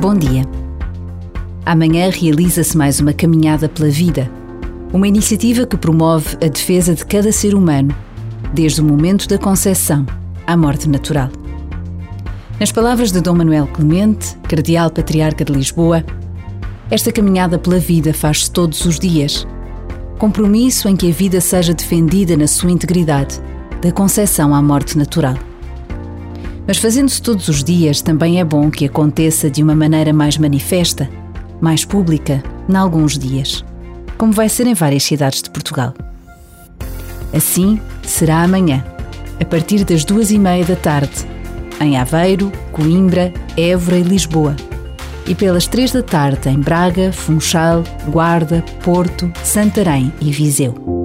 Bom dia. Amanhã realiza-se mais uma caminhada pela vida, uma iniciativa que promove a defesa de cada ser humano, desde o momento da concepção à morte natural. Nas palavras de Dom Manuel Clemente, Cardeal Patriarca de Lisboa, esta caminhada pela vida faz-se todos os dias. Compromisso em que a vida seja defendida na sua integridade, da concepção à morte natural. Mas fazendo-se todos os dias, também é bom que aconteça de uma maneira mais manifesta, mais pública, em alguns dias, como vai ser em várias cidades de Portugal. Assim será amanhã, a partir das duas e meia da tarde, em Aveiro, Coimbra, Évora e Lisboa e pelas três da tarde em Braga, Funchal, Guarda, Porto, Santarém e Viseu.